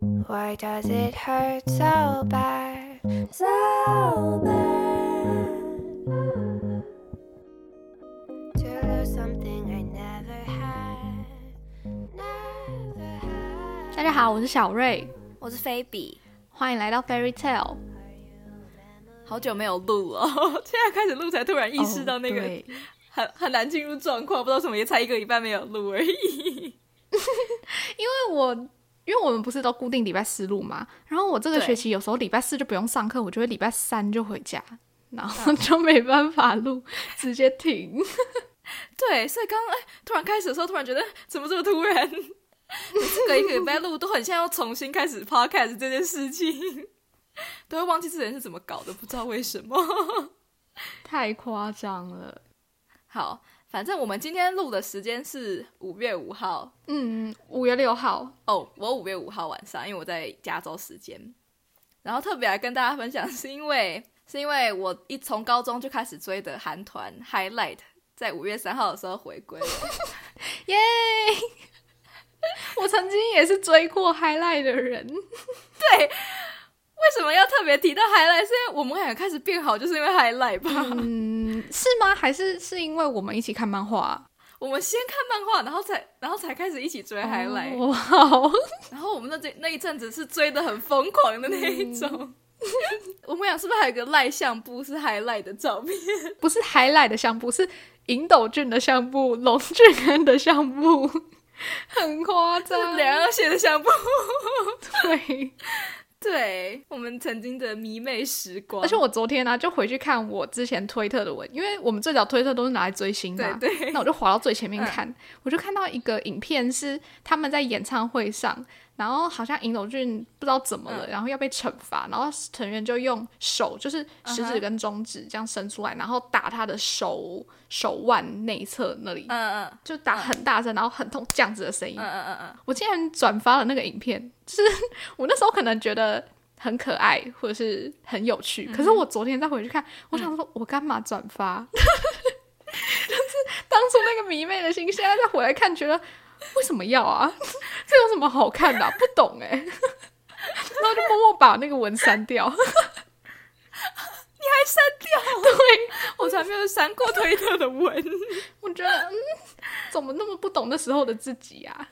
Why does it hurt so bad? So bad. To lose something I never had. Never had. 大家好，我是小瑞，我是菲比，欢迎来到 Fairy Tale。好久没有录了，现在开始录才突然意识到那个、很很难进入状况，不知道为什么也才一个礼拜没有录而已。因为我因为我们不是都固定礼拜四录嘛，然后我这个对学期有时候礼拜四就不用上课，我就会礼拜三就回家，然后就没办法录，直接停。对，所以刚刚哎，突然开始的时候，突然觉得怎么这么突然？每次隔一个礼拜录，都很像要重新开始 podcast 这件事情，都会忘记这人是怎么搞的，不知道为什么。太夸张了。好，反正我们今天录的时间是五月五号嗯，五月六号，哦，我五月五号晚上，因为我在加州时间，然后特别来跟大家分享，是因为是因为我一从高中就开始追的韩团 Highlight，在五月三号的时候回归了。耶！我曾经也是追过 Highlight 的人，对为什么要特别提到 Highlight？是因为我们两个开始变好，就是因为 Highlight 吧？嗯，是吗？还是是因为我们一起看漫画？我们先看漫画，然后才然后才开始一起追 Highlight，、哦好，然后我们那这那一阵子是追的很疯狂的那一种。我们俩是不是还有个赖相簿是 Highlight 的照片？不是 Highlight 的相簿，是银斗俊的相簿，龙俊恩的相簿，很夸张。两样写的相簿。对，对我们曾经的迷妹时光，而且我昨天呢、就回去看我之前推特的文，因为我们最早推特都是拿来追星的、对对那我就滑到最前面看，我就看到一个影片是他们在演唱会上，然后好像尹斗俊不知道怎么了，嗯。然后要被惩罚，然后成员就用手，就是食指跟中指这样伸出来，然后打他的手手腕内侧那里，嗯嗯就打很大声，然后很痛这样子的声音。嗯嗯嗯嗯，我竟然转发了那个影片，就是我那时候可能觉得很可爱或者是很有趣，可是我昨天再回去看，我想说我干嘛转发？就是当初那个迷妹的心，现在再回来看，觉得 为什么要啊？这有什么好看的啊、不懂哎、然后就默默把那个文删掉。你还删掉？对，我才没有删过推特的文。我觉得，嗯，怎么那么不懂那时候的自己啊？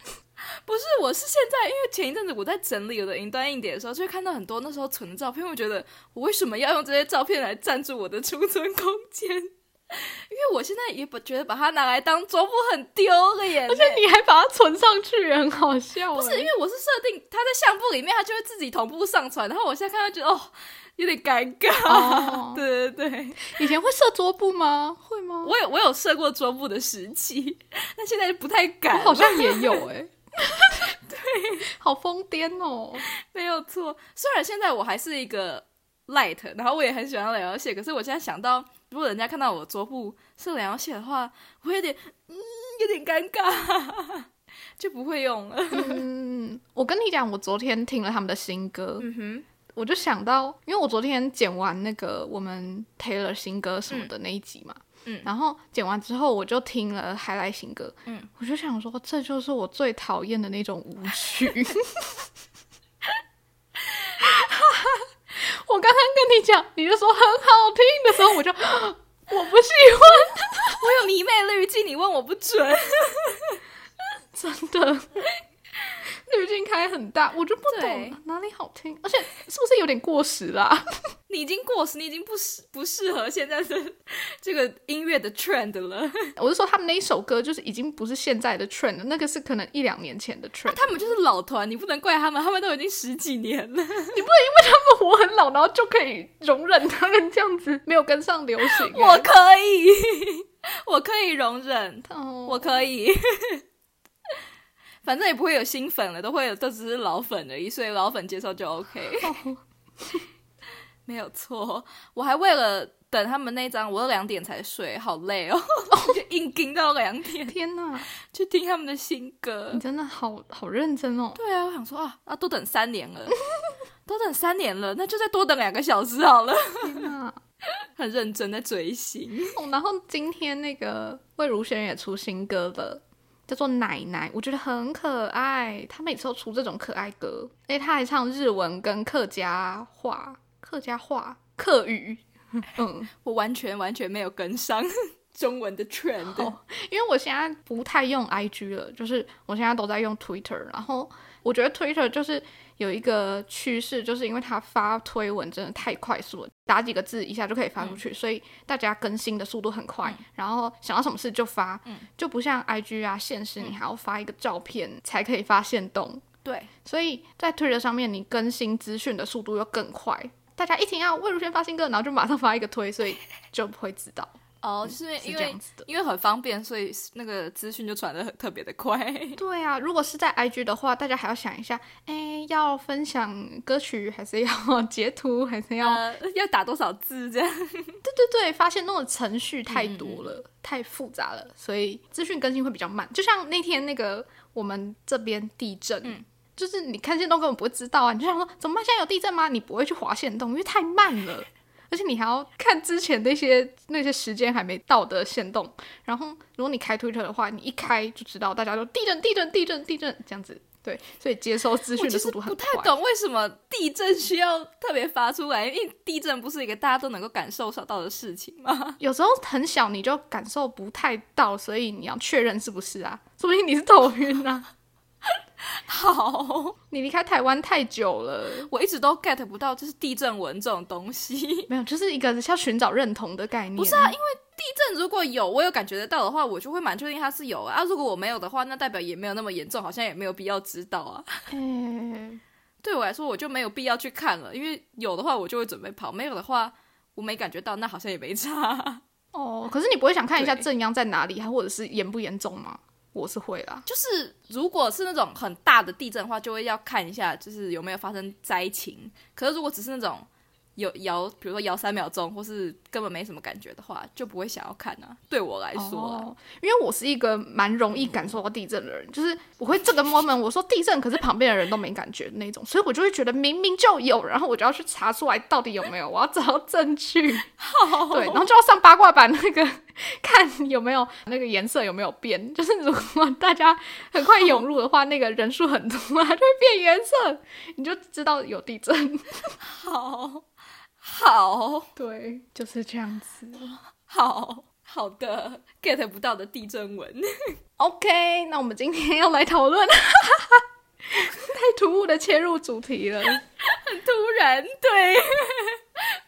不是，我是现在，因为前一阵子我在整理我的云端硬碟的时候，就会看到很多那时候存的照片，我觉得我为什么要用这些照片来占住我的储存空间？因为我现在也不觉得把它拿来当桌布很丢耶，而且你还把它存上去，很好笑、欸。不是因为我是设定它在相簿里面，它就会自己同步上传，然后我现在看到觉得哦有点尴尬。哦 对对对，以前会设桌布吗？会吗？我有我有设过桌布的时期，但现在不太敢。我好像也有哎、对，好疯癫哦！没有错，虽然现在我还是一个 light，然后我也很喜欢两条线，可是我现在想到，如果人家看到我桌布是两条线的话，我会有点嗯，有点尴尬，就不会用了。嗯，我跟你讲，我昨天听了他们的新歌，嗯哼，我就想到，因为我昨天剪完那个我们 Taylor 新歌什么的那一集嘛，嗯然后剪完之后，我就听了还来新歌，嗯，我就想说，这就是我最讨厌的那种舞曲。我刚刚跟你讲，你就说很好听的时候，我就 我不喜欢。我有迷妹滤镜，你问我不准。真的，滤镜开很大，我就不懂哪里好听，而且是不是有点过时啦、你已经过时，你已经不适不适合现在的 这个音乐的 trend 了。我是说，他们那一首歌就是已经不是现在的 trend，那个是可能一两年前的 trend。他们就是老团，你不能怪他们，他们都已经十几年了。你不能因为他们我很老，然后就可以容忍他们这样子没有跟上流行、欸。我可以，我可以容忍，哦，我可以。反正也不会有新粉了，都会有，都只是老粉而已，所以老粉接受就 OK，哦没有错。我还为了等他们那张，我都两点才睡，好累哦，就硬盯到两点天哪，去听他们的新歌你。真的好好认真哦。对啊，我想说啊啊，都等三年了，都等三年了，那就再多等两个小时好了。天哪，很认真在追星，哦然后今天那个魏如萱也出新歌了，叫做奶奶，我觉得很可爱。他每次都出这种可爱歌，而且他还唱日文跟客家话、客家话、客语。嗯，我完全完全没有跟上 中文的 trend。哦因为我现在不太用 IG 了，就是我现在都在用 Twitter。然后我觉得 Twitter 就是有一个趋势，就是因为它发推文真的太快速了，打几个字一下就可以发出去，所以大家更新的速度很快，然后想到什么事就发，就不像 IG 啊，现实你还要发一个照片才可以发现动，对，所以在 Twitter 上面你更新资讯的速度又更快。大家一听要魏如萱发新歌，然后就马上发一个推，所以就不会知道哦，就是是因为。因为很方便，所以那个资讯就传的很特别的快。对啊，如果是在 IG 的话，大家还要想一下，哎，要分享歌曲，还是要截图，还是要……呃，要打多少字这样？对对对，发现那种程序太多了，太复杂了，所以资讯更新会比较慢。就像那天那个我们这边地震，就是你看线动根本不会知道啊，你就想说怎么办？现在有地震吗？你不会去划线动，因为太慢了。而且你还要看之前那些那些时间还没到的限动，然后如果你开 Twitter 的话，你一开就知道大家都地震地震地震地震这样子，对，所以接收资讯的速度很快。不太懂为什么地震需要特别发出来，因为地震不是一个大家都能够感受到的事情吗？有时候很小你就感受不太到，所以你要确认是不是啊？说不定你是头晕啊，好，你离开台湾太久了，我一直都 get 不到，就是地震文这种东西。没有，就是一个要寻找认同的概念。不是啊，因为地震如果有，我有感觉得到的话，我就会蛮确定它是有啊。啊如果我没有的话，那代表也没有那么严重，好像也没有必要知道啊。嗯，对我来说，我就没有必要去看了，因为有的话我就会准备跑，没有的话我没感觉到，那好像也没差。哦，可是你不会想看一下对正央在哪里，还或者是严不严重吗？我是会啦。就是如果是那种很大的地震的话，就会要看一下，就是有没有发生灾情。可是如果只是那种有摇，比如说摇三秒钟，或是根本没什么感觉的话，就不会想要看啊。对我来说因为我是一个蛮容易感受到地震的人，就是我会这个 moment 我说地震，可是旁边的人都没感觉那种，所以我就会觉得明明就有，然后我就要去查出来到底有没有，我要找到证据，对，然后就要上八卦版那个 看有没有那个颜色有没有变，就是如果大家很快涌入的话，那个人数很多，它就会变颜色，你就知道有地震，好好对，就是这样子。好好的 get 不到的地震文，OK，那我们今天要来讨论，太突兀的切入主题了。很突然，对，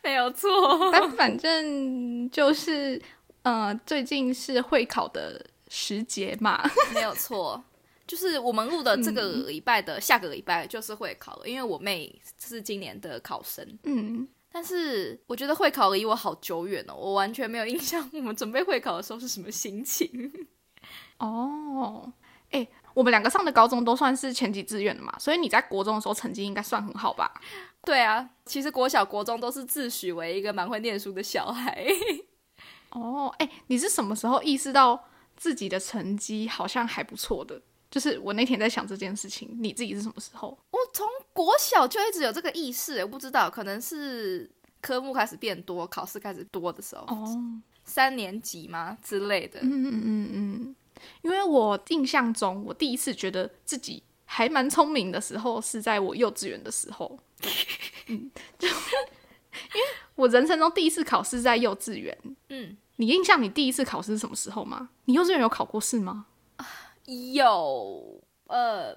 没有错。但反正就是，呃，最近是会考的时节嘛。没有错，就是我们录的这个礼拜的、下个礼拜就是会考了，因为我妹是今年的考生。嗯，但是我觉得会考离我好久远哦，我完全没有印象我们准备会考的时候是什么心情。哦，哎、我们两个上的高中都算是前几志愿的嘛，所以你在国中的时候成绩应该算很好吧？对啊，其实国小、国中都是自诩为一个蛮会念书的小孩。哦，哎、你是什么时候意识到自己的成绩好像还不错的？就是我那天在想这件事情，你自己是什么时候？我从国小就一直有这个意识，我不知道，可能是科目开始变多，考试开始多的时候，哦，三年级吗之类的。嗯嗯嗯嗯，因为我印象中，我第一次觉得自己还蛮聪明的时候，是在我幼稚园的时候。嗯，就 因为我人生中第一次考试在幼稚园。嗯，你印象你第一次考试是什么时候吗？你幼稚园有考过试吗？有呃，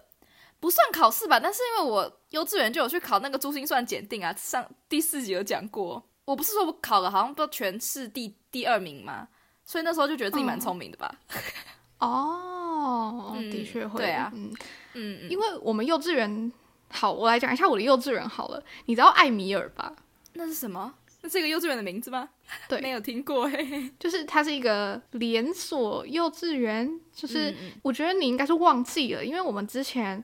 不算考试吧，但是因为我幼稚园就有去考那个珠心算检定啊，上第四集有讲过。我不是说我考了好像不全市第第二名嘛，所以那时候就觉得自己蛮聪明的吧。哦，嗯的确会。对啊嗯，嗯嗯，因为我们幼稚园，好，我来讲一下我的幼稚园好了。你知道艾米尔吧？那是什么？那是一个幼稚园的名字吗？对没有听过嘿。就是它是一个连锁幼稚园，就是我觉得你应该是忘记了，因为我们之前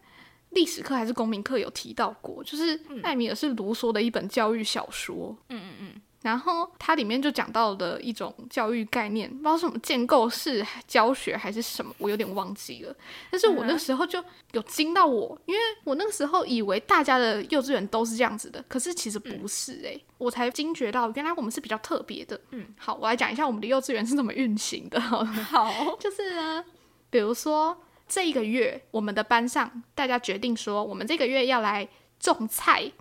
历史课还是公民课有提到过，就是艾米尔是卢梭的一本教育小说，嗯嗯嗯，然后它里面就讲到的一种教育概念，不知道什么建构式教学还是什么，我有点忘记了。但是我那时候就有惊到我，因为我那个时候以为大家的幼稚园都是这样子的，可是其实不是诶、我才惊觉到原来我们是比较特别的。嗯，好，我来讲一下我们的幼稚园是怎么运行的。好。就是呢，比如说这一个月，我们的班上大家决定说，我们这个月要来种菜，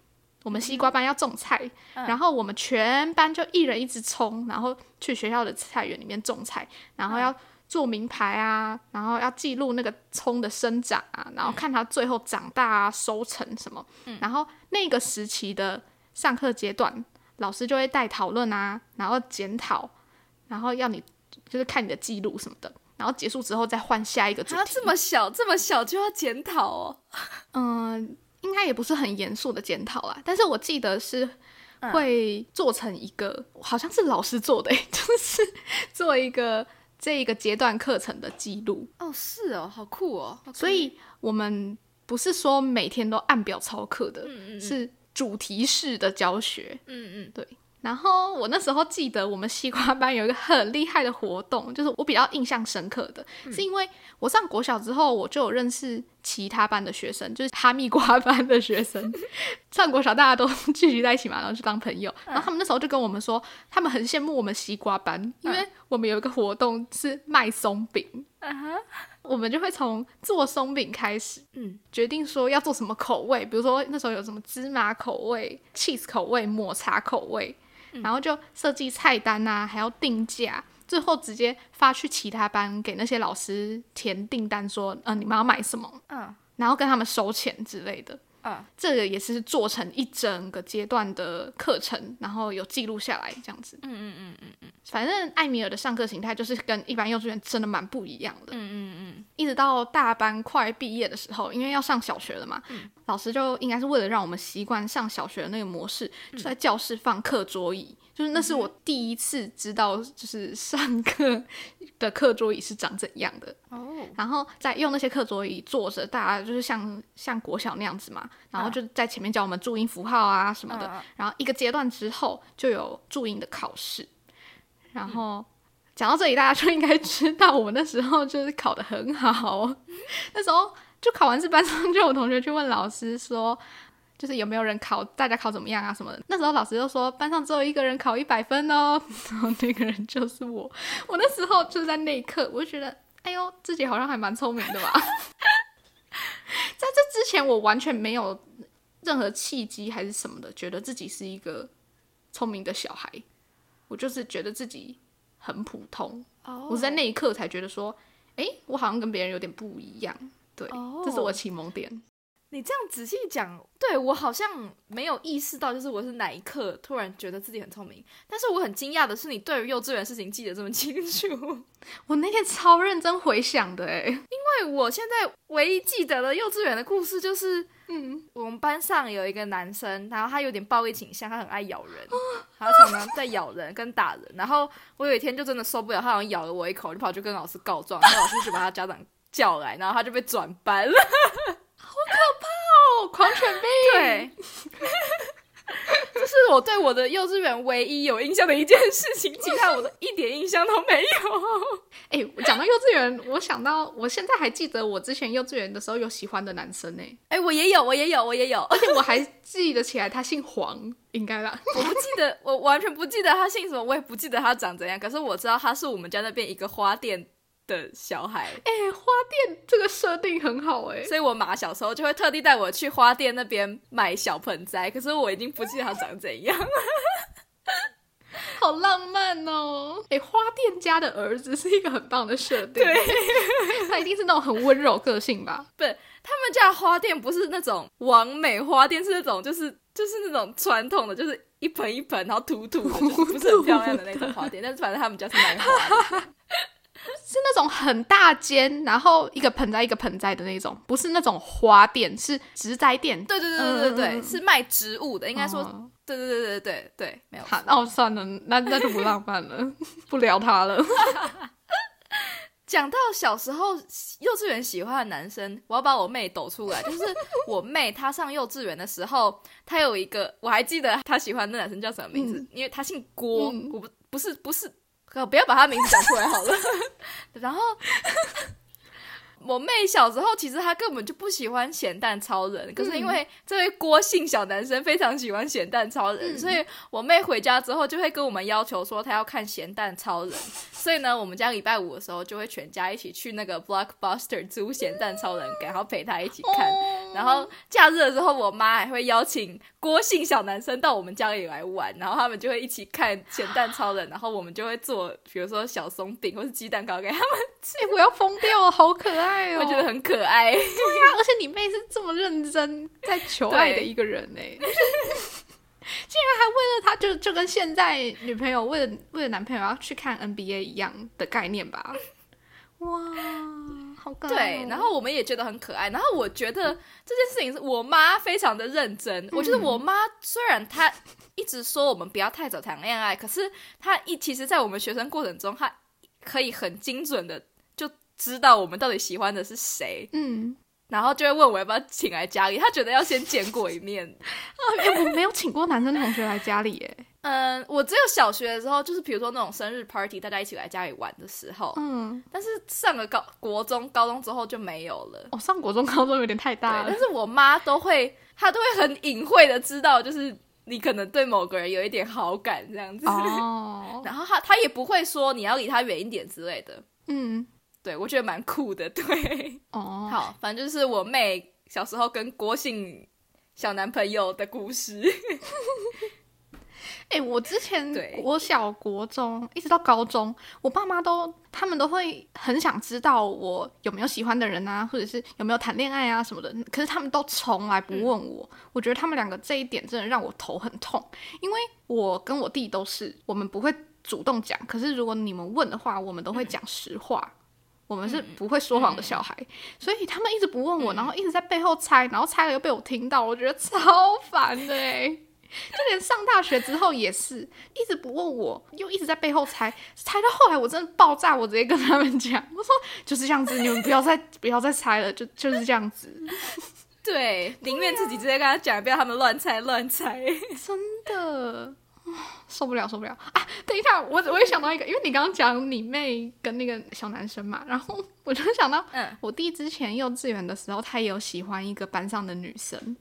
我们西瓜班要种菜，然后我们全班就一人一支葱，然后去学校的菜园里面种菜，然后要做名牌啊，然后要记录那个葱的生长啊，然后看它最后长大啊、收成什么，然后那个时期的上课阶段，老师就会带讨论啊，然后检讨，然后要你就是看你的记录什么的。然后结束之后再换下一个主题。他这么小，这么小就要检讨哦。嗯，应该也不是很严肃的检讨啦，但是我记得是会做成一个，好像是老师做的、就是做一个这一个阶段课程的记录。哦，是哦，好酷哦。所以我们不是说每天都按表操课的，嗯嗯是主题式的教学。嗯嗯，对。然后我那时候记得我们西瓜班有一个很厉害的活动，就是我比较印象深刻的，是因为我上国小之后，我就有认识其他班的学生，就是哈密瓜班的学生。上国小大家都聚集在一起嘛，然后就当朋友。然后他们那时候就跟我们说，他们很羡慕我们西瓜班，因为我们有一个活动是卖松饼。嗯哼，我们就会从做松饼开始，嗯，决定说要做什么口味，比如说那时候有什么芝麻口味、cheese 口味、抹茶口味，然后就设计菜单啊，还要定价，最后直接发去其他班给那些老师填订单，说，呃，你们要买什么，嗯然后跟他们收钱之类的。嗯，这个也是做成一整个阶段的课程，然后有记录下来这样子。嗯嗯嗯嗯嗯反正艾米尔的上课形态就是跟一般幼稚园真的蛮不一样的。嗯嗯嗯一直到大班快毕业的时候，因为要上小学了嘛，老师就应该是为了让我们习惯上小学的那个模式，就在教室放课桌椅。就是那是我第一次知道，就是上课的课桌椅是长怎样的。哦，然后在用那些课桌椅坐着，大家就是像像国小那样子嘛，然后就在前面教我们注音符号啊什么的。嗯然后一个阶段之后就有注音的考试，然后讲到这里，大家就应该知道我那时候就是考得很好，那时候就考完试，班上就有同学去问老师说。就是有没有人考，大家考怎么样啊什么的。那时候老师就说班上只有一个人考一百分哦，然后那个人就是我。我那时候就是在那一刻，我就觉得，哎呦，自己好像还蛮聪明的吧。在这之前，我完全没有任何契机还是什么的，觉得自己是一个聪明的小孩。我就是觉得自己很普通。哦，我是在那一刻才觉得说，哎、我好像跟别人有点不一样。对，哦这是我启蒙点。你这样仔细讲，对我好像没有意识到，就是我是哪一刻突然觉得自己很聪明。但是我很惊讶的是，你对于幼稚园的事情记得这么清楚。我那天超认真回想的，哎，为我现在唯一记得的幼稚园的故事就是，嗯，我们班上有一个男生，然后他有点暴力倾向，他很爱咬人，然后常常在咬人跟打人。然后我有一天就真的受不了，他好像咬了我一口，就跑去跟老师告状，然后老师就把他家长叫来，然后他就被转班了。哦，狂犬病。对，这是我对我的幼稚园唯一有印象的一件事情，其他我都一点印象都没有。哎、我讲到幼稚园，我想到我现在还记得我之前幼稚园的时候有喜欢的男生呢，哎，我也有，我也有，我也有，而且我还记得起来他姓黄，应该啦。我不记得，我完全不记得他姓什么，我也不记得他长怎样，可是我知道他是我们家那边一个花店的小孩。哎、花店这个设定很好哎，所以我妈小时候就会特地带我去花店那边买小盆栽，可是我已经不记得它长怎样。好浪漫哦！哎、花店家的儿子是一个很棒的设定，对，他一定是那种很温柔个性吧？不，他们家的花店不是那种完美花店，是那种就是就是那种传统的，就是一盆一盆，然后土土的，就是不是很漂亮的那种花店。但是反正他们家是卖花的。是那种很大间，然后一个盆栽一个盆栽的那种，不是那种花店，是植栽店。对对对对对是卖植物的，应该说，哦对对对对对对，没有错好，那我算了，那那就不浪漫了，不聊他了。讲到小时候幼稚园喜欢的男生，我要把我妹抖出来。就是我妹，她上幼稚园的时候，她有一个，我还记得她喜欢的男生叫什么名字，因为他姓郭，嗯我不不是不是，呃不要把他名字讲出来好了。然后 我妹小时候其实她根本就不喜欢咸蛋超人，可是因为这位郭姓小男生非常喜欢咸蛋超人，所以我妹回家之后就会跟我们要求说她要看咸蛋超人。所以呢，我们家礼拜五的时候就会全家一起去那个 Blockbuster 租咸蛋超人，然后陪她一起看。然后假日的时候，我妈还会邀请郭姓小男生到我们家里来玩，然后他们就会一起看咸蛋超人，然后我们就会做比如说小松饼或是鸡蛋糕给他们。哎、我要疯掉了，好可爱哦！我觉得很可爱。对啊，而且你妹是这么认真在求爱的一个人呢、竟然还为了他，就就跟现在女朋友为了为了男朋友要去看 NBA 一样的概念吧？哇，好可爱、哦对，然后我们也觉得很可爱。然后我觉得这件事情是我妈非常的认真。我觉得我妈虽然她一直说我们不要太早谈恋爱，可是她一其实，在我们学生过程中，她可以很精准的就知道我们到底喜欢的是谁，嗯，然后就会问我要不要请来家里。她觉得要先见过一面。哎、我没有请过男生同学来家里耶。嗯，我只有小学的时候，就是比如说那种生日 party，大家一起来家里玩的时候。嗯，但是上了高国中、高中之后就没有了。哦、上国中、高中有点太大，了但。是我妈都会，她都会很隐晦的知道，就是你可能对某个人有一点好感这样子。哦，然后她她也不会说你要离他远一点之类的。嗯，对我觉得蛮酷的。对，哦，好，反正就是我妹小时候跟郭姓小男朋友的故事。哎、我之前国小、国中一直到高中，我爸妈都他们都会很想知道我有没有喜欢的人啊，或者是有没有谈恋爱啊什么的。可是他们都从来不问我。我觉得他们两个这一点真的让我头很痛，因为我跟我弟都是，我们不会主动讲，可是如果你们问的话，我们都会讲实话。我们是不会说谎的小孩，所以他们一直不问我，然后一直在背后猜，然后猜了又被我听到，我觉得超烦的哎。就连上大学之后也是，一直不问我，又一直在背后猜，猜到后来我真的爆炸，我直接跟他们讲，我说就是这样子，你们不要再不要再猜了，就就是这样子，对，宁愿自己直接跟他讲，不要他们乱猜乱猜。真的。啊受不了，受不了啊！等一下，我我也想到一个，因为你刚刚讲你妹跟那个小男生嘛，然后我就想到，嗯我弟之前幼稚园的时候，他也有喜欢一个班上的女生，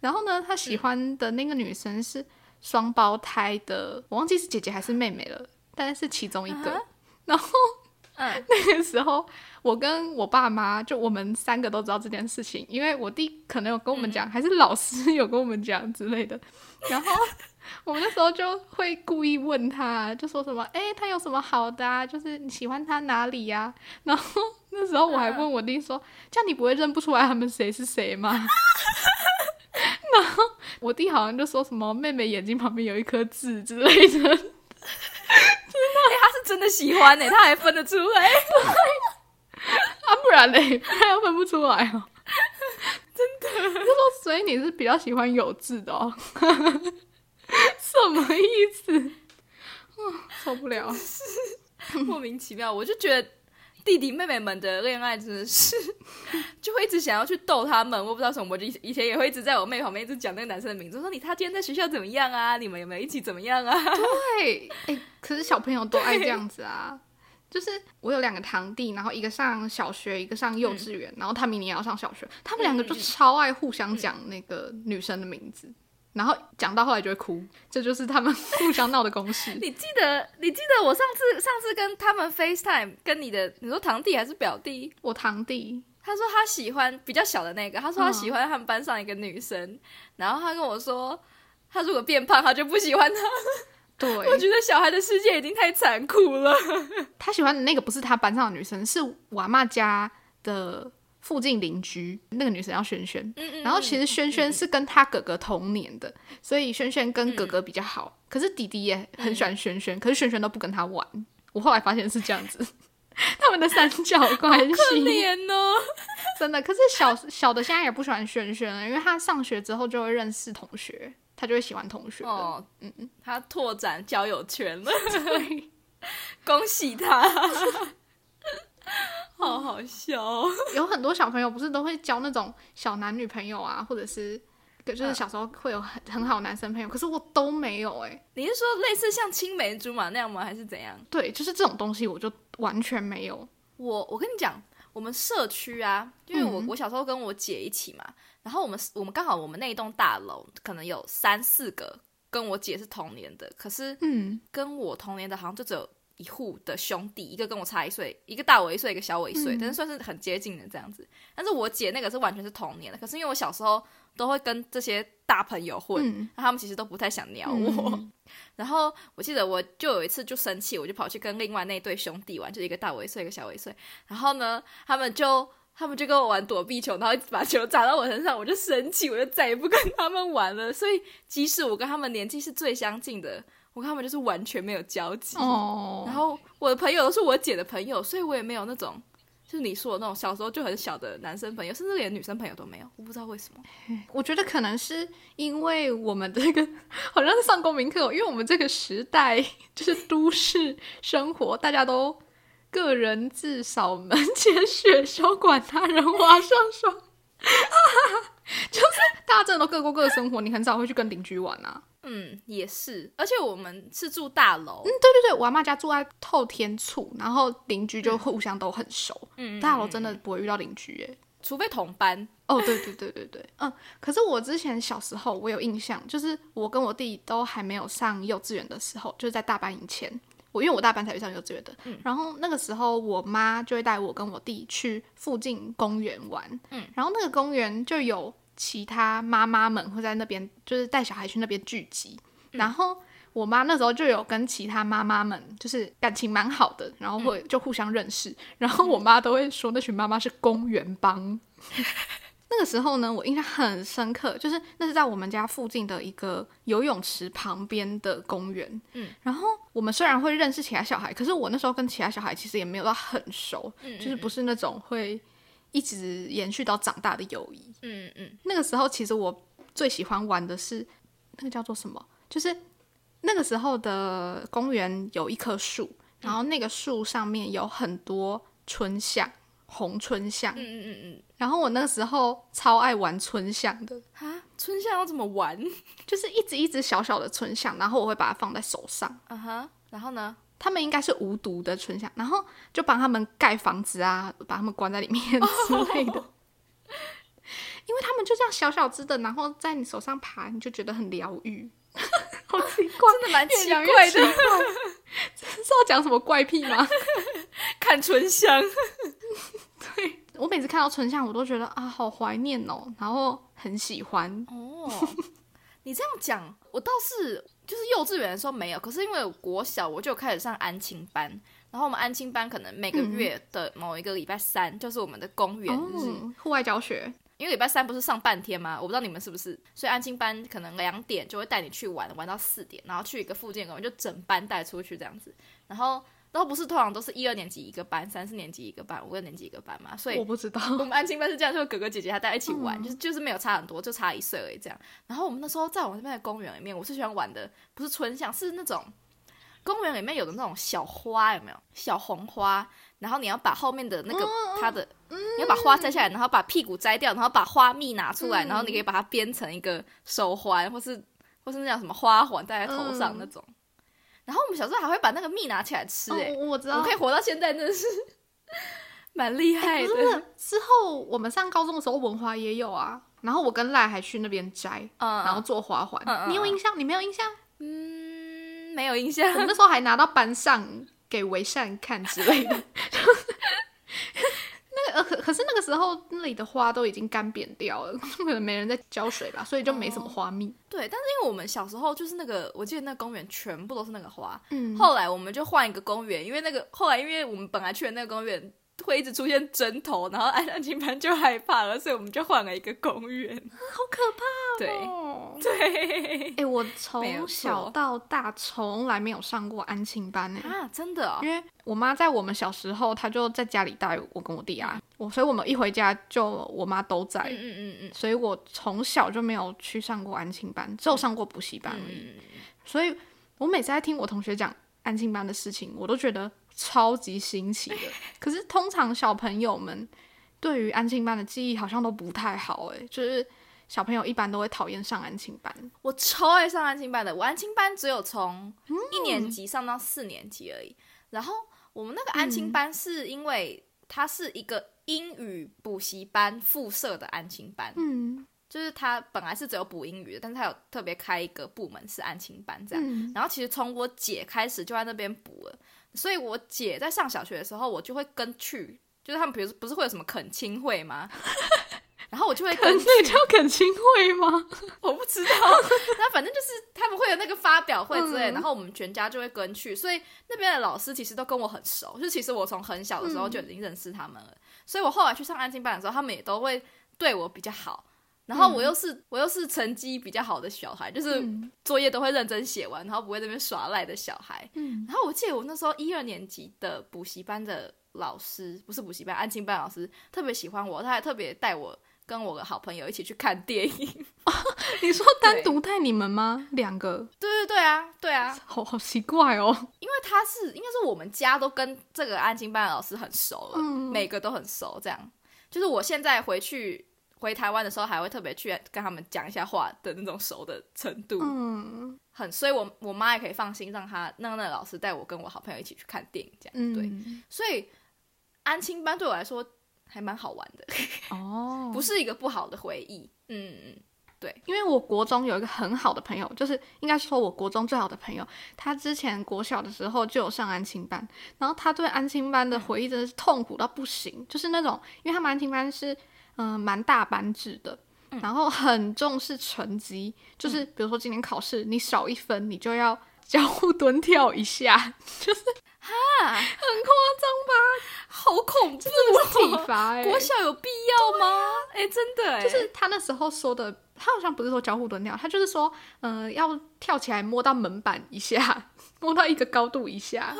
然后呢，他喜欢的那个女生是双胞胎的，我忘记是姐姐还是妹妹了，但是其中一个。啊 然后嗯 那个时候，我跟我爸妈就我们三个都知道这件事情，因为我弟可能有跟我们讲，还是老师有跟我们讲之类的。然后 我们那时候就会故意问他，就说什么：“哎、他有什么好的啊？就是你喜欢他哪里呀、然后那时候我还问我弟说：“这样你不会认不出来他们谁是谁吗？” 然后我弟好像就说什么妹妹眼睛旁边有一颗痣之类的，哎、他是真的喜欢呢、他还分得出来。啊，不然嘞，他又分不出来哦。真的，他说所以你是比较喜欢有痣的哦？什么意思？嗯，受不了。莫名其妙，我就觉得弟弟妹妹们的恋爱真的是，就会一直想要去逗他们。我不知道什么，我就以以前也会一直在我妹旁边一直讲那个男生的名字，说你他今天在学校怎么样啊？你们有没有一起怎么样啊？对，哎、可是小朋友都爱这样子啊。就是我有两个堂弟，然后一个上小学，一个上幼稚园，然后他明年也要上小学，他们两个就超爱互相讲那个女生的名字，然后讲到后来就会哭，这就是他们互相闹的公式。你记得你记得我上次上次跟他们 FaceTime，跟你的你说堂弟还是表弟？我堂弟，他说他喜欢比较小的那个，他说他喜欢他们班上一个女生，然后他跟我说，他如果变胖，他就不喜欢他。对，我觉得小孩的世界已经太残酷了。他喜欢的那个不是他班上的女生，是我阿妈家的附近邻居，那个女生叫萱萱。嗯嗯然后其实萱萱是跟他哥哥同年的，所以萱萱跟哥哥比较好。可是弟弟也很喜欢萱萱，可是萱萱都不跟他玩。我后来发现是这样子，他们的三角关系脸哦，真的。可是小小的现在也不喜欢萱萱了，因为他上学之后就会认识同学，他就会喜欢同学。哦，嗯嗯，他拓展交友圈了，恭喜他，好好笑哦。有很多小朋友不是都会交那种小男女朋友啊，或者是就是小时候会有很很好男生朋友，可是我都没有哎、你是说类似像青梅竹马那样吗？还是怎样？对，就是这种东西我就完全没有。我我跟你讲，我我们社区啊，因为我、嗯我小时候跟我姐一起嘛，然后我们我们刚好我们那一栋大楼可能有三四个跟我姐是同年的，可是嗯跟我同年的好像就只有一户的兄弟，一个跟我差一岁，一个大我一岁，一个小我一岁，嗯但是算是很接近的这样子。但是我姐那个是完全是同年的，可是因为我小时候都会跟这些大朋友混，嗯那他们其实都不太想鸟我。嗯 然后我记得我就有一次就生气，我就跑去跟另外那对兄弟玩，就一个大我一岁，一个小我一岁。然后呢，他们就他们就跟我玩躲避球，然后一直把球砸到我身上，我就生气，我就再也不跟他们玩了。所以即使我跟他们年纪是最相近的，我跟他们就是完全没有交集。哦，然后我的朋友都是我姐的朋友，所以我也没有那种。就是你说的那种小时候就很小的男生朋友，甚至连女生朋友都没有，我不知道为什么。我觉得可能是因为我们这个好像是上公民课哦，因为我们这个时代就是都市生活，大家都个人至少门前雪，休管他人花上霜。就是大家真的都各过各的生活，你很少会去跟邻居玩啊。嗯，也是，而且我们是住大楼，嗯对对对，我阿妈家住在透天厝，然后邻居就互相都很熟。嗯，大楼真的不会遇到邻居耶。除非同班，哦，对对对对对，嗯，可是我之前小时候我有印象，就是我跟我弟都还没有上幼稚园的时候，就是在大班以前，我因为我大班才去上幼稚园的，然后那个时候我妈就会带我跟我弟去附近公园玩，嗯，然后那个公园就有其他妈妈们会在那边，就是带小孩去那边聚集，然后。我妈那时候就有跟其他妈妈们，就是感情蛮好的，然后会就互相认识，然后我妈都会说那群妈妈是公园帮，那个时候呢，我印象很深刻，就是那是在我们家附近的一个游泳池旁边的公园。嗯，然后我们虽然会认识其他小孩，可是我那时候跟其他小孩其实也没有到很熟，嗯就是不是那种会一直延续到长大的友谊。嗯嗯那个时候其实我最喜欢玩的是那个叫做什么，就是那个时候的公园有一棵树，然后那个树上面有很多春象，红春象。嗯嗯嗯嗯，然后我那个时候超爱玩春象的，啊，春象要怎么玩？就是一直一只小小的春象，然后我会把它放在手上。啊哈，然后呢？他们应该是无毒的春香，然后就帮他们盖房子啊，把他们关在里面之类的。因为他们就这样小小只的，然后在你手上爬，你就觉得很疗愈。好奇怪，真的蛮奇怪的，怪。这是要讲什么怪癖吗？看春香。对我每次看到春香，我都觉得啊，好怀念哦，然后很喜欢。哦，你这样讲，我倒是就是幼稚园的时候没有，可是因为我国小我就开始上安亲班，然后我们安亲班可能每个月的某一个礼拜三就是我们的公园日，哦，户外教学，因为礼拜三不是上半天吗？我不知道你们是不是，所以安亲班可能两点就会带你去玩，玩到四点，然后去一个附近的公园，就整班带出去这样子。然后，然后不是通常都是一二年级一个班，三四年级一个班，五六年级一个班嘛，所以我不知道。我们安亲班是这样，就是哥哥姐姐他大家一起玩，就是就是没有差很多，就差一岁而已这样。然后我们那时候在我们那边的公园里面，我最喜欢玩的，不是春象，是那种公园里面有的那种小花，有没有小红花？然后你要把后面的那个它的，你要把花摘下来，然后把屁股摘掉，然后把花蜜拿出来，然后你可以把它编成一个手环，或是或是那叫什么花环戴在头上那种。然后我们小时候还会把那个蜜拿起来吃、欸，哦，我知道我可以。活到现在，真的是 蛮厉害的。之后我们上高中的时候，文华也有啊。然后我跟赖还去那边摘，嗯，然后做花环。你有印象？你没有印象？嗯，没有印象我。们那时候还拿到班上给维善看之类的。可可是那个时候那里的花都已经干扁掉了，可能没人在浇水吧，所以就没什么花蜜。对，但是因为我们小时候就是那个，我记得那个公园全部都是那个花。嗯，后来我们就换一个公园，因为那个后来因为我们本来去的那个公园会一直出现针头，然后安安静班就害怕了，所以我们就换了一个公园。好可怕对哦。对 哎、我从小到大从来没有上过安亲班呢、啊，真的哦因。为我妈在我们小时候，她就在家里带我跟我弟啊，我所以我们一回家就我妈都在，嗯嗯嗯嗯所以我从小就没有去上过安亲班，只有上过补习班而已。嗯，所以我每次在听我同学讲安亲班的事情，我都觉得超级新奇的。可是通常小朋友们对于安亲班的记忆好像都不太好，诶，就是小朋友一般都会讨厌上安亲班。我超爱上安亲班的，我安亲班只有从嗯一年级上到四年级而已。然后我们那个安嗯亲班是因为它是一个英语补习班附设的安亲班，嗯就是他本来是只有补英语的，但是他有特别开一个部门是安亲班这样。嗯然后其实从我姐开始就在那边补了，所以我姐在上小学的时候，我就会跟去，就是他们比如不是会有什么恳亲会吗？然后我就会跟去，那个叫恳亲会吗？我不知道，那反正就是他们会有那个发表会之类，嗯。然后我们全家就会跟去，所以那边的老师其实都跟我很熟，就其实我从很小的时候就已经认识他们了，所以我后来去上安静班的时候，他们也都会对我比较好。然后我又是、我又是成绩比较好的小孩，就是嗯。作业都会认真写完，然后不会在那边耍赖的小孩。嗯。然后我记得我那时候一二年级的补习班的老师，不是补习班，安静班老师特别喜欢我，他还特别带我跟我的好朋友一起去看电影。你说单独带你们吗？两个，对对对啊，对啊，好好奇怪哦。因为他是应该是我们家都跟这个安亲班的老师很熟了，嗯每个都很熟，这样。就是我现在回去回台湾的时候，还会特别去跟他们讲一下话的那种熟的程度，嗯。很，所以我我妈也可以放心让他让那个老师带我跟我好朋友一起去看电影，这样、嗯，对，所以安亲班对我来说还蛮好玩的，哦，不是一个不好的回忆，嗯嗯。因为我国中有一个很好的朋友，就是应该说我国中最好的朋友，他之前国小的时候就有上安亲班，然后他对安亲班的回忆真的是痛苦到不行，就是那种，因为他们安亲班是嗯、呃蛮大班制的。然后很重视成绩，就是比如说今年考试你少一分，你就要 交互蹲跳一下，就是啊，好恐怖、体哦！罚哎、国小有必要吗？哎、真的哎，就是他那时候说的，他好像不是说交互蹲跳，他就是说，呃，要跳起来摸到门板一下，摸到一个高度一下，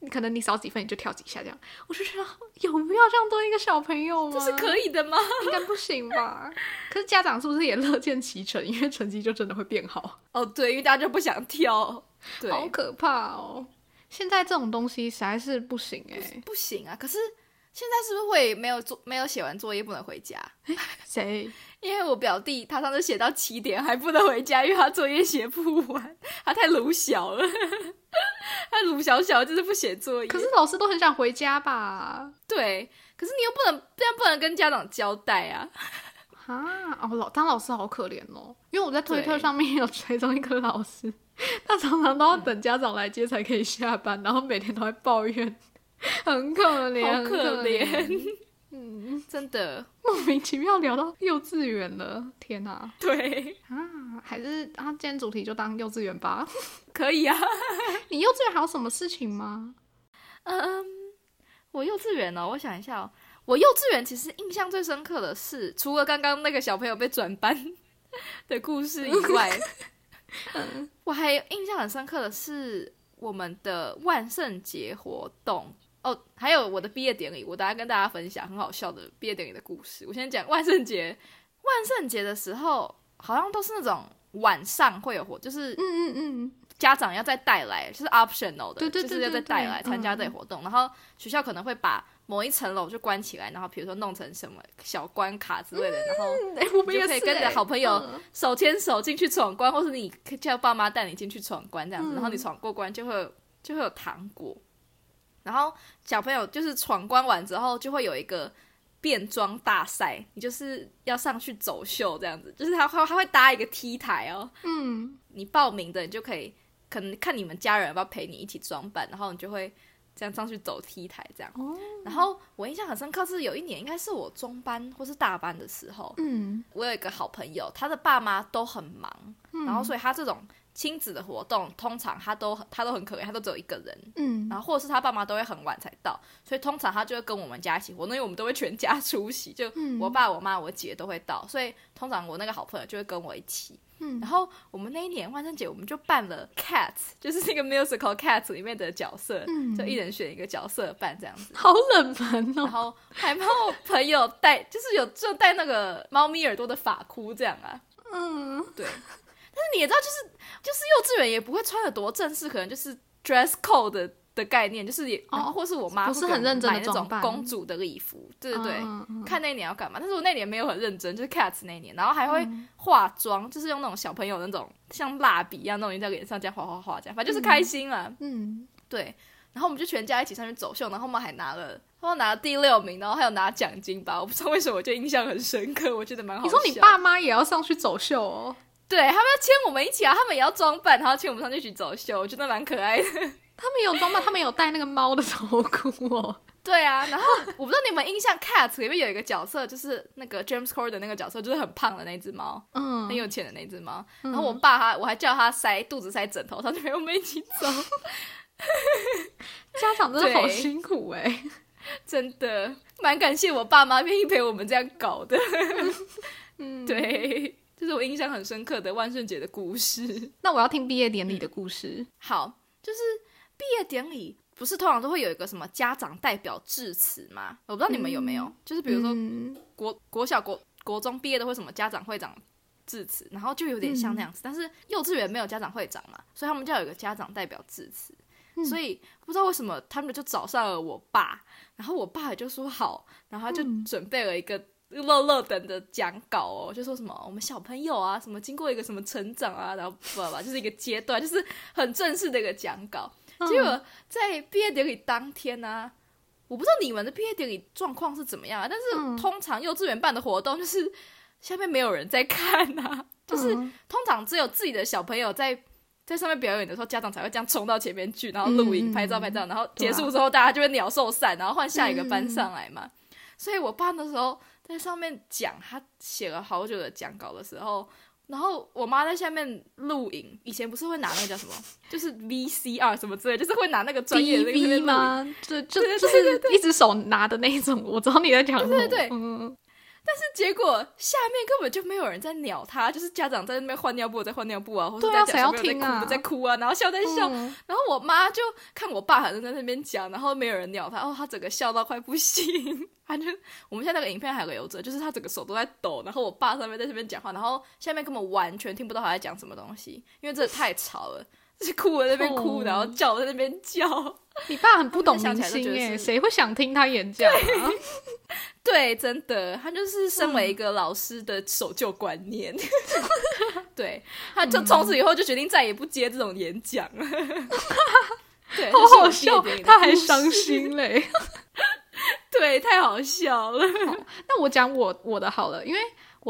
你可能你少几分你就跳几下这样。我就觉得有必要这样对一个小朋友吗？这是可以的吗？应该不行吧？可是家长是不是也乐见其成？因为成绩就真的会变好，哦，对，因为大家就不想跳，对，好可怕哦！现在这种东西实在是不行哎、不行啊。可是现在是不是会没有做没有写完作业不能回家？谁？因为我表弟他上次写到七点还不能回家，因为他作业写不完，他太鲁小了，他鲁小小就是不写作业。可是老师都很想回家吧？对，可是你又不能这样，不能跟家长交代啊。啊，哦，老当老师好可怜哦，因为我在推特上面有追踪一个老师，他常常都要等家长来接才可以下班，然后每天都在抱怨，很可怜，好可怜，嗯，真的。莫名其妙聊到幼稚园了，天哪、对，啊，还是啊，今天主题就当幼稚园吧。可以啊。你幼稚园还有什么事情吗？嗯，我幼稚园哦，我想一下哦，我幼稚园其实印象最深刻的是，除了刚刚那个小朋友被转班 的故事以外，我还印象很深刻的是我们的万圣节活动哦，还有我的毕业典礼，我等下跟大家分享很好笑的毕业典礼的故事。我先讲万圣节，万圣节的时候好像都是那种晚上会有活，就是嗯嗯嗯，家长要再带来，就是 optional 的，对对对就是要再带来参加这活动。然后学校可能会把某一层楼就关起来，然后比如说弄成什么小关卡之类的，然后就可以跟你的哎好朋友嗯。手牵手进去闯关，或是你叫爸妈带你进去闯关这样子，嗯。然后你闯过关就会就会有糖果，然后小朋友就是闯关完之后就会有一个变装大赛，你就是要上去走秀这样子，就是他会他会搭一个 T 台哦，嗯，你报名的，你就可以可能看你们家人要不要陪你一起装扮，然后你就会这样上去走 T 台这样。哦然后我印象很深刻是有一年，应该是我中班或是大班的时候，嗯我有一个好朋友，他的爸妈都很忙，嗯然后所以他这种亲子的活动，通常他都他都很可怜，他都只有一个人。嗯，然后或者是他爸妈都会很晚才到，所以通常他就会跟我们家一起活动，因为我们都会全家出席，就嗯我爸、我妈、我姐都会到，所以通常我那个好朋友就会跟我一起。嗯然后我们那一年万圣节，我们就办了 Cats，就是那个 musical Cats 里面的角色，嗯就一人选一个角色扮这样子。好冷门哦然哦。后还帮我朋友戴，就是有就戴那个猫咪耳朵的发箍这样啊。嗯，对，但是你也知道，就是就是幼稚园也不会穿的多正式，可能就是 dress code 的的概念，就是也，然后或是我妈哦不是很认真的买那种公主的礼服，对对对。嗯嗯看那年要干嘛？但是我那年没有很认真，就是 Cats 那一年，然后还会嗯化妆，就是用那种小朋友那种像蜡笔一样那种在脸上这样画画画这样，反正就是开心啊。嗯对，然后我们就全家一起上去走秀，然后我们还拿了，他们拿了第六名，然后还有拿奖金吧，我不知道为什么，我就印象很深刻，我觉得蛮好。你说你爸妈也要上去走秀哦？对他们要牵我们一起啊，他们也要装扮，然后牵我们上去一起走秀，我觉得蛮可爱的。他们有装扮，他们有戴那个猫的头箍哦。对啊，然后我不知道你们印象《Cats》里面有一个角色，就是那个 James Corden 那个角色，就是很胖的那只猫，嗯很有钱的那只猫。然后我爸他，我还叫他塞肚子塞枕头，他就陪我们一起走。家长真的好辛苦哎、真的蛮感谢我爸妈愿意陪我们这样搞的。嗯，。对，这是我印象很深刻的万圣节的故事。那我要听毕业典礼的故事。好，就是毕业典礼不是通常都会有一个什么家长代表致辞吗？我不知道你们有没有，就是比如说嗯国国小国国中毕业的会什么家长会长致辞，然后就有点像那样子。但是幼稚园没有家长会长嘛，所以他们就要有一个家长代表致辞。所以不知道为什么他们就找上了我爸，然后我爸也就说好，然后他就准备了一个乐乐等的讲稿哦，就说什么我们小朋友啊，什么经过一个什么成长啊，然后不吧，就是一个阶段，就是很正式的一个讲稿。结果在毕业典礼当天呢、我不知道你们的毕业典礼状况是怎么样啊，但是嗯通常幼稚园办的活动就是下面没有人在看呐、就是嗯通常只有自己的小朋友在在上面表演的时候，家长才会这样冲到前面去，然后录影、嗯拍照、拍照，然后结束之后大家就会鸟兽散，然后换下一个班上来嘛。所以我爸那时候在上面讲，他写了好久的讲稿的时候。然后我妈在下面录影，以前不是会拿那个叫什么，就是 VCR 什么之类，就是会拿那个专业的那个吗？对就对对就是一只手拿的那一种，我知道你在讲什么。对对对嗯，结果下面根本就没有人在鸟他，就是家长在那边换尿布，在换尿布啊，或者在讲小朋友在哭在哭啊，然后笑在笑，嗯。然后我妈就看我爸还在那边讲，然后没有人鸟他，哦，他整个笑到快不行。他就我们现在那个影片还留着，就是他整个手都在抖，然后我爸上面在这边讲话，然后下面根本完全听不到他在讲什么东西，因为真的太吵了，就是哭我在那边哭，哦然后叫我在那边叫。你爸很不懂明星哎，现在想起来都觉得是谁会想听他演讲啊？对，真的，他就是身为一个老师的守旧观念。对，他就从此以后就决定再也不接这种演讲了。对，好好笑他还伤。心嘞。对，太好笑了。那我讲我我的好了，因为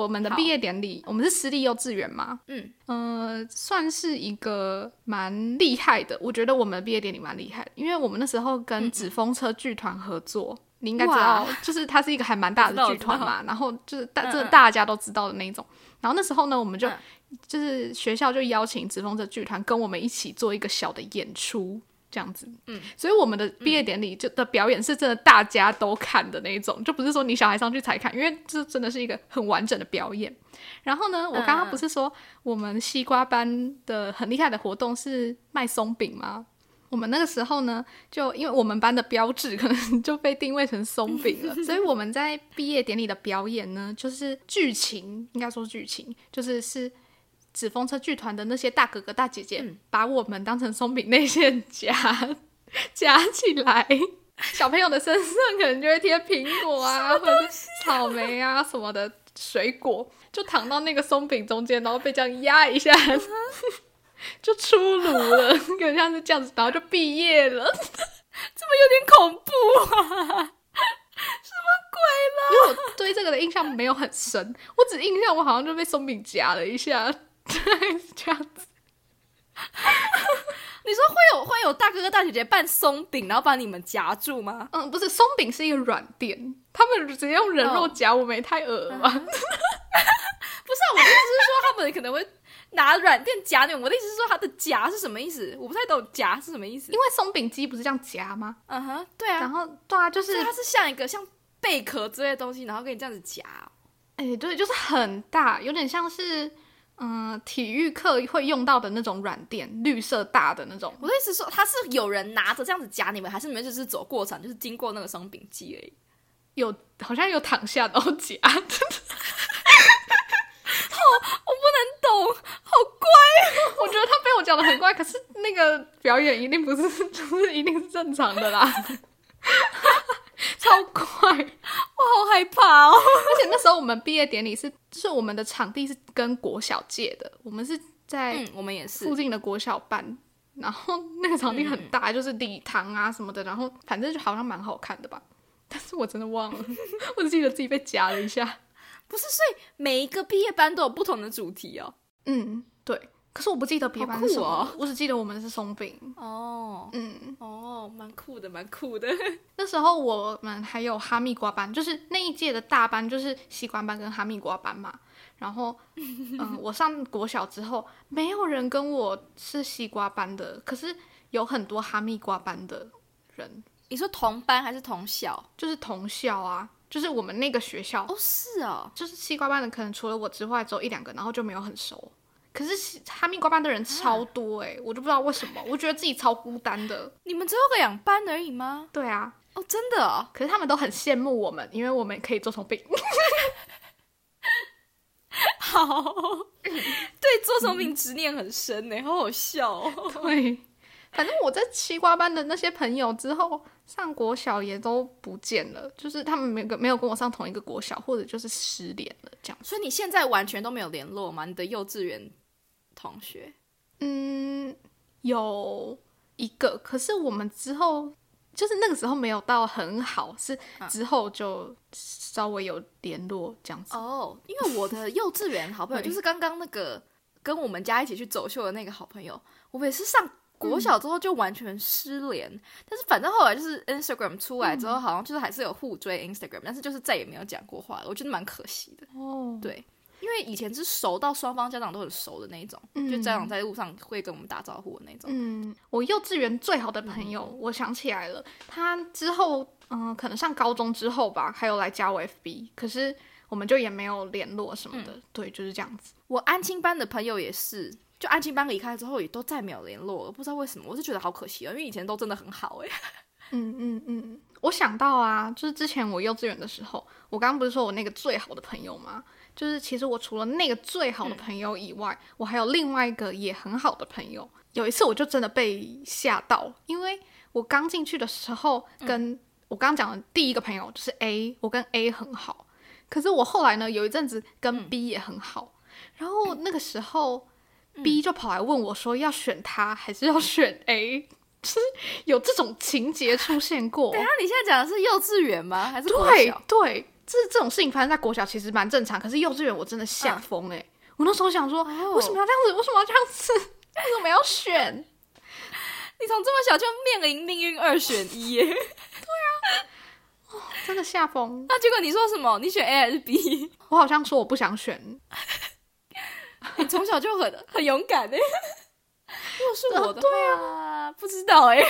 我们的毕业典礼，我们是私立幼稚园嘛，嗯。呃，算是一个蛮厉害的。我觉得我们的毕业典礼蛮厉害的，因为我们那时候跟纸风车剧团合作，你应该知道，就是它是一个还蛮大的剧团嘛，然后就是大这大家都知道的那一种。然后那时候呢，我们就、嗯。就是学校就邀请纸风车剧团跟我们一起做一个小的演出。这样子，嗯，所以我们的毕业典礼就的表演是真的大家都看的那一种，就不是说你小孩上去才看，因为这真的是一个很完整的表演。然后呢，我刚刚不是说我们西瓜班的很厉害的活动是卖松饼吗？我们那个时候呢，就因为我们班的标志可能就被定位成松饼了，所以我们在毕业典礼的表演呢，就是剧情，应该说剧情，就是是纸风车剧团的那些大哥哥大姐姐，把我们当成松饼内馅夹夹起来。小朋友的身上可能就会贴苹果啊，或者是草莓啊什么的水果，就躺到那个松饼中间，然后被这样压一下，就出炉了，有点像是这样子，然后就毕业了。这么有点恐怖啊！什么鬼啦因为我对这个的印象没有很深，我只印象我好像就被松饼夹了一下，这样子。你说会有会有大哥哥大姐姐扮松饼，然后把你们夹住吗？嗯，不是，松饼是一个软垫，他们直接用人肉哦夹我们，也太恶了吧？不是、啊，我的意思是说他们可能会拿软垫夹你们。我的意思是说，它的夹是什么意思？我不太懂夹是什么意思因。为松饼机不是这样夹吗？嗯哼，对啊，然后对啊，就是它是像一个像贝壳之类的东西，然后给你这样子夹哦、哎、对，就是很大，有点像是嗯、呃体育课会用到的那种软垫，绿色大的那种。我的意思是说，他是有人拿着这样子夹你们，还是你们就是走过场，就是经过那个松饼机而已？有好像有躺下然后夹，我不能懂，好怪。我觉得他被我讲的很乖，可是那个表演一定不是，就是一定是正常的啦，超快。我好害怕哦。而且那时候我们毕业典礼是，就是我们的场地是跟国小借的，我们是在嗯，我们也是附。近的国小办，然后那个场地很大，就是礼堂啊什么的，然后反正就好像蛮好看的吧。但是我真的忘了，我只记得自己被夹了一下。不是，所以每一个毕业班都有不同的主题哦。嗯，对。可是我不记得别班是什么，哦我只记得我们是松饼。哦，嗯，哦，蛮酷的，蛮酷的。那时候我们还有哈密瓜班，就是那一届的大班就是西瓜班跟哈密瓜班嘛。然后，嗯，我上国小之后，没有人跟我是西瓜班的，可是有很多哈密瓜班的人，你说同班还是同校？就是同校啊，就是我们那个学校，哦，是哦。就是西瓜班的，可能除了我之外只有一两个，然后就没有很熟。可是西哈密瓜班的人超多诶、我就不知道为什么，我觉得自己超孤单的。你们只有两班而已吗？对啊，哦，真的哦。可是他们都很羡慕我们，因为我们可以做成饼。好，对做松饼执念很深呢，好好笑哦。对，反正我在西瓜班的那些朋友之后上国小也都不见了，就是他们没跟没有跟我上同一个国小，或者就是失联了这样。所以你现在完全都没有联络吗？你的幼稚园同学？嗯，有一个，可是我们之后就是那个时候没有到很好，是之后就稍微有联络这样子。哦，因为我的幼稚园好朋友 就是刚刚那个跟我们家一起去走秀的那个好朋友，我们也是上国小之后就完全失联。但是反正后来就是 Instagram 出来之后，好像就是还是有互追 Instagram，但是就是再也没有讲过话了，我觉得蛮可惜的。哦，对，因为以前是熟到双方家长都很熟的那一种，嗯就家长在路上会跟我们打招呼的那种。嗯，我幼稚园最好的朋友，我想起来了，他之后嗯、可能上高中之后吧，还有来加我 FB，可是我们就也没有联络什么的。对，就是这样子。我安亲班的朋友也是，就安亲班离开之后也都再没有联络了，不知道为什么，我是觉得好可惜啊，因为以前都真的很好哎。嗯嗯嗯，我想到啊，就是之前我幼稚园的时候，我刚刚不是说我那个最好的朋友吗？就是其实我除了那个最好的朋友以外，我还有另外一个也很好的朋友。有一次我就真的被吓到，因为我刚进去的时候，跟我刚刚讲的第一个朋友就是 A，我跟 A 很好，可是我后来呢有一阵子跟 B 也很好，然后那个时候 B 就跑来问我说要选他还是要选 A，就是有这种情节出现过。等一下你现在讲的是幼稚园吗？还是对？对，这这种事情发生在国小其实蛮正常，可是幼稚园我真的吓疯哎！我那时候想说，哦为什么要这样子？为什么要这样子？为什么要选？你从这么小就面临命运二选一耶，真的吓疯！那结果你说什么？你选 A 还是 B？我好像说我不想选，你从小就很很勇敢哎。如果是我的话，对啊，不知道哎。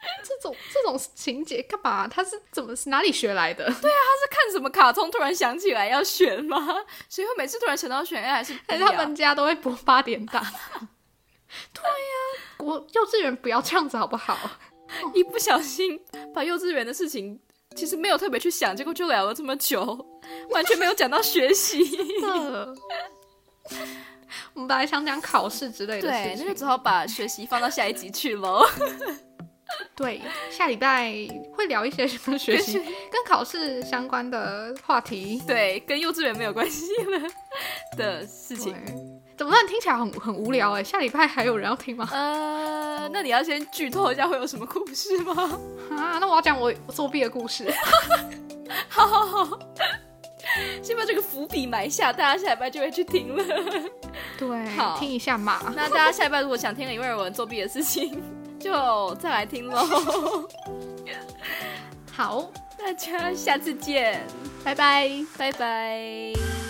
这种这种情节干嘛？他是怎么是哪里学来的？对啊他是看什么卡通突然想起来要选吗？所以会每次突然想到选 A 还是 B 还是他啊？们家都会播八点档？对呀、国幼稚园不要这样子好不好？一不小心把幼稚园的事情，其实没有特别去想，结果就聊了这么久，完全没有讲到学习。的。我们本来想讲考试之类的对，事情，那就只好把学习放到下一集去喽。对，下礼拜会聊一些什么学习跟考试相关的话题。对，跟幼稚园没有关系了的事情。怎么办？听起来很很无聊哎。下礼拜还有人要听吗？呃，那你要先剧透一下会有什么故事吗？啊，那我要讲我作弊的故事。好好 好，先把这个伏笔埋下，大家下礼拜就会去听了。对好，听一下嘛。那大家下礼拜如果想听李威尔文作弊的事情，就再来听喽。好，大家下次见，拜拜。拜拜。